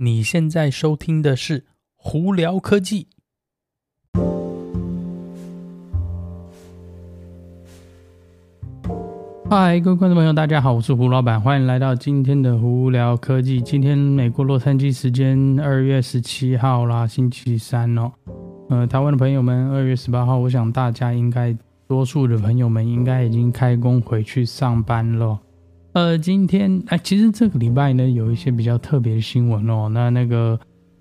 你现在收听的是《胡聊科技》。嗨，各位观众朋友，大家好，我是胡老板，欢迎来到今天的《胡聊科技》。今天美国洛杉矶时间二月十七号啦，星期三哦。呃，台湾的朋友们，二月十八号，我想大家应该多数的朋友们应该已经开工回去上班了。呃，今天哎，其实这个礼拜呢，有一些比较特别的新闻哦。那那个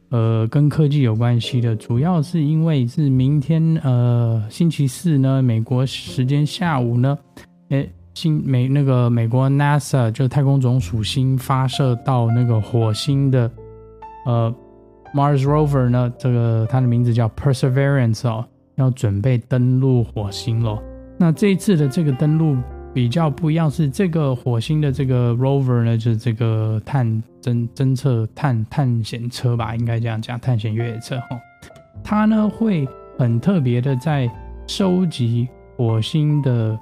呃，跟科技有关系的，主要是因为是明天呃，星期四呢，美国时间下午呢，哎，新美那个美国 NASA 就太空总署新发射到那个火星的呃。Mars Rover 呢，这个它的名字叫 Perseverance 哦，要准备登陆火星了。那这一次的这个登陆比较不一样，是这个火星的这个 Rover 呢，就是这个探侦侦测探探险车吧，应该这样讲，探险越野车哈。它呢会很特别的在收集火星的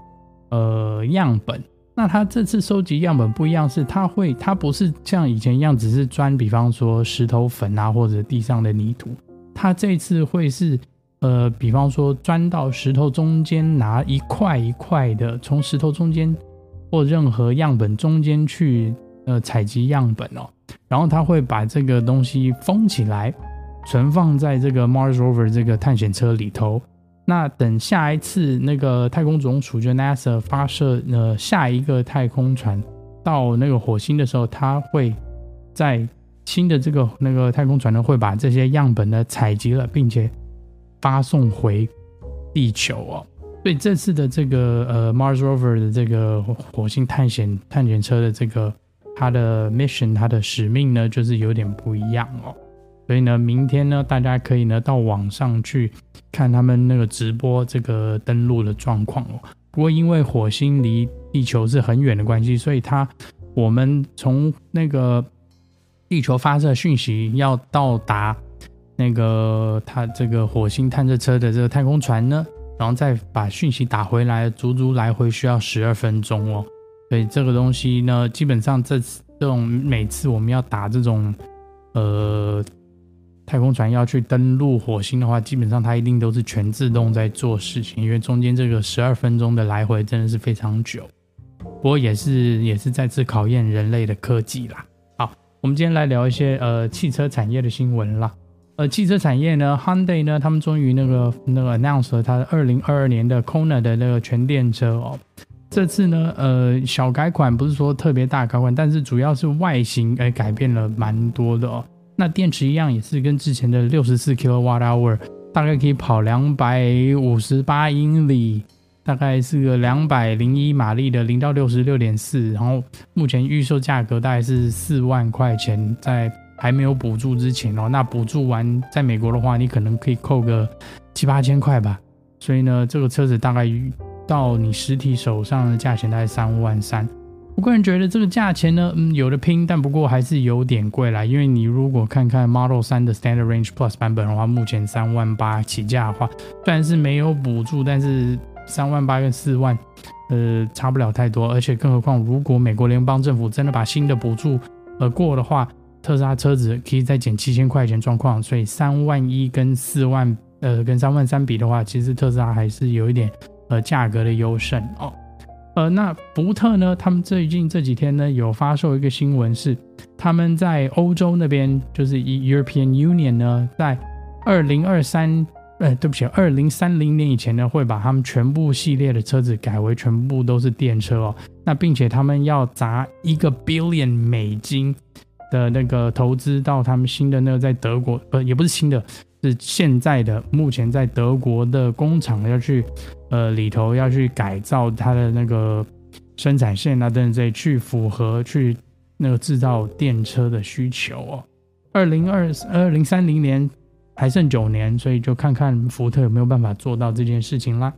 呃样本。那他这次收集样本不一样，是他会，他不是像以前一样，只是钻，比方说石头粉啊，或者地上的泥土。他这次会是，呃，比方说钻到石头中间，拿一块一块的，从石头中间或任何样本中间去，呃，采集样本哦。然后他会把这个东西封起来，存放在这个 Mars Rover 这个探险车里头。那等下一次那个太空总署就 NASA 发射呃下一个太空船到那个火星的时候，它会在新的这个那个太空船呢会把这些样本呢采集了，并且发送回地球哦。所以这次的这个呃 Mars Rover 的这个火星探险探险车的这个它的 mission 它的使命呢就是有点不一样哦。所以呢，明天呢，大家可以呢到网上去看他们那个直播这个登陆的状况哦。不过因为火星离地球是很远的关系，所以它我们从那个地球发射讯息要到达那个它这个火星探测车的这个太空船呢，然后再把讯息打回来，足足来回需要十二分钟哦。所以这个东西呢，基本上这这种每次我们要打这种呃。太空船要去登陆火星的话，基本上它一定都是全自动在做事情，因为中间这个十二分钟的来回真的是非常久。不过也是也是再次考验人类的科技啦。好，我们今天来聊一些呃汽车产业的新闻啦。呃，汽车产业呢，Hyundai 呢，他们终于那个那个 announce 了它的二零二二年的 Kona 的那个全电车哦。这次呢，呃，小改款不是说特别大改款，但是主要是外形哎改变了蛮多的哦。那电池一样也是跟之前的六十四 kerwatt hour 大概可以跑两百五十八英里，大概是个两百零一马力的零到六十六点四，然后目前预售价格大概是四万块钱，在还没有补助之前哦，那补助完在美国的话，你可能可以扣个七八千块吧，所以呢，这个车子大概到你实体手上的价钱大概三万三。我个人觉得这个价钱呢，嗯，有的拼，但不过还是有点贵啦。因为你如果看看 Model 3的 Standard Range Plus 版本的话，目前三万八起价的话，虽然是没有补助，但是三万八跟四万，呃，差不了太多。而且更何况，如果美国联邦政府真的把新的补助呃过的话，特斯拉车子可以再减七千块钱状况。所以三万一跟四万，呃，跟三万三比的话，其实特斯拉还是有一点呃价格的优胜哦。呃，那福特呢？他们最近这几天呢，有发售一个新闻，是他们在欧洲那边，就是 European Union 呢，在二零二三，呃，对不起，二零三零年以前呢，会把他们全部系列的车子改为全部都是电车哦。那并且他们要砸一个 billion 美金的那个投资到他们新的那个在德国，呃，也不是新的。是现在的，目前在德国的工厂要去，呃，里头要去改造它的那个生产线啊，等等，这些去符合去那个制造电车的需求哦。二零二二零三零年还剩九年，所以就看看福特有没有办法做到这件事情啦。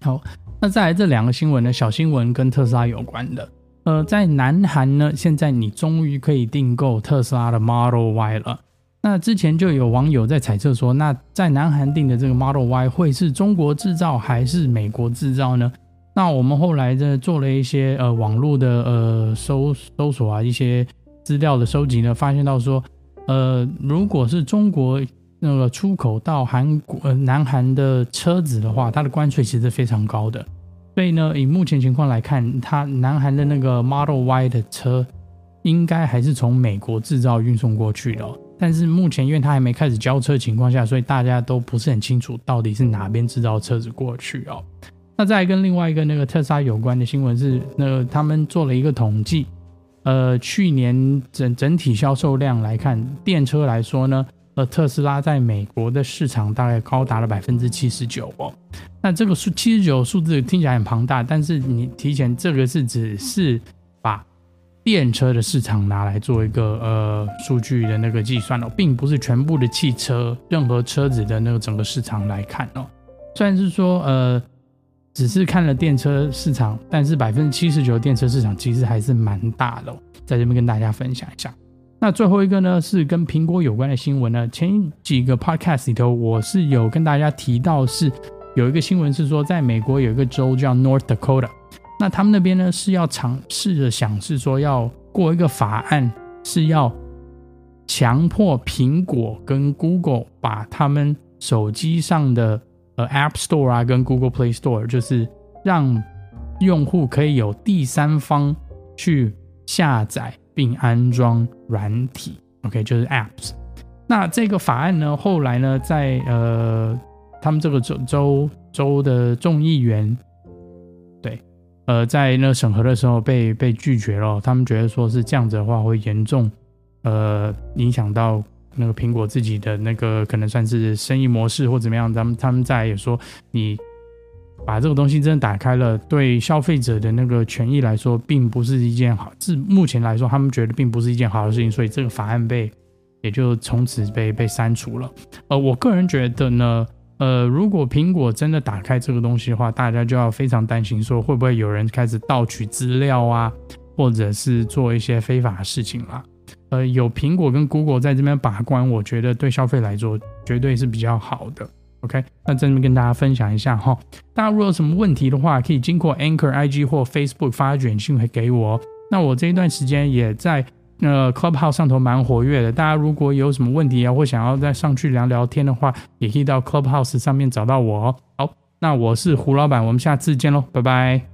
好，那再来这两个新闻呢，小新闻跟特斯拉有关的。呃，在南韩呢，现在你终于可以订购特斯拉的 Model Y 了。那之前就有网友在猜测说，那在南韩订的这个 Model Y 会是中国制造还是美国制造呢？那我们后来呢做了一些呃网络的呃搜搜索啊，一些资料的收集呢，发现到说，呃，如果是中国那个出口到韩国、呃南韩的车子的话，它的关税其实非常高的。所以呢，以目前情况来看，它南韩的那个 Model Y 的车，应该还是从美国制造运送过去的。但是目前因为它还没开始交车情况下，所以大家都不是很清楚到底是哪边制造车子过去哦。那再跟另外一个那个特斯拉有关的新闻是，那个他们做了一个统计，呃，去年整整体销售量来看，电车来说呢。呃，特斯拉在美国的市场大概高达了百分之七十九哦。那这个数七十九数字听起来很庞大，但是你提前这个是只是把电车的市场拿来做一个呃数据的那个计算哦，并不是全部的汽车任何车子的那个整个市场来看哦。虽然是说呃只是看了电车市场，但是百分之七十九电车市场其实还是蛮大的哦，在这边跟大家分享一下。那最后一个呢，是跟苹果有关的新闻呢。前几个 podcast 里头，我是有跟大家提到，是有一个新闻是说，在美国有一个州叫 North Dakota，那他们那边呢是要尝试着想是说要过一个法案，是要强迫苹果跟 Google 把他们手机上的呃 App Store 啊跟 Google Play Store，就是让用户可以有第三方去下载。并安装软体，OK，就是 Apps。那这个法案呢，后来呢，在呃，他们这个州州州的众议员，对，呃，在那审核的时候被被拒绝了。他们觉得说是这样子的话，会严重呃影响到那个苹果自己的那个可能算是生意模式或怎么样。他们他们在也说你。把这个东西真的打开了，对消费者的那个权益来说，并不是一件好。自目前来说，他们觉得并不是一件好的事情，所以这个法案被也就从此被被删除了。呃，我个人觉得呢，呃，如果苹果真的打开这个东西的话，大家就要非常担心，说会不会有人开始盗取资料啊，或者是做一些非法的事情啦。呃，有苹果跟 Google 在这边把关，我觉得对消费来说绝对是比较好的。OK，那这边跟大家分享一下哈。大家如果有什么问题的话，可以经过 Anchor IG 或 Facebook 发短信会给我。那我这一段时间也在呃 Clubhouse 上头蛮活跃的。大家如果有什么问题啊，或想要再上去聊聊天的话，也可以到 Clubhouse 上面找到我哦。好，那我是胡老板，我们下次见喽，拜拜。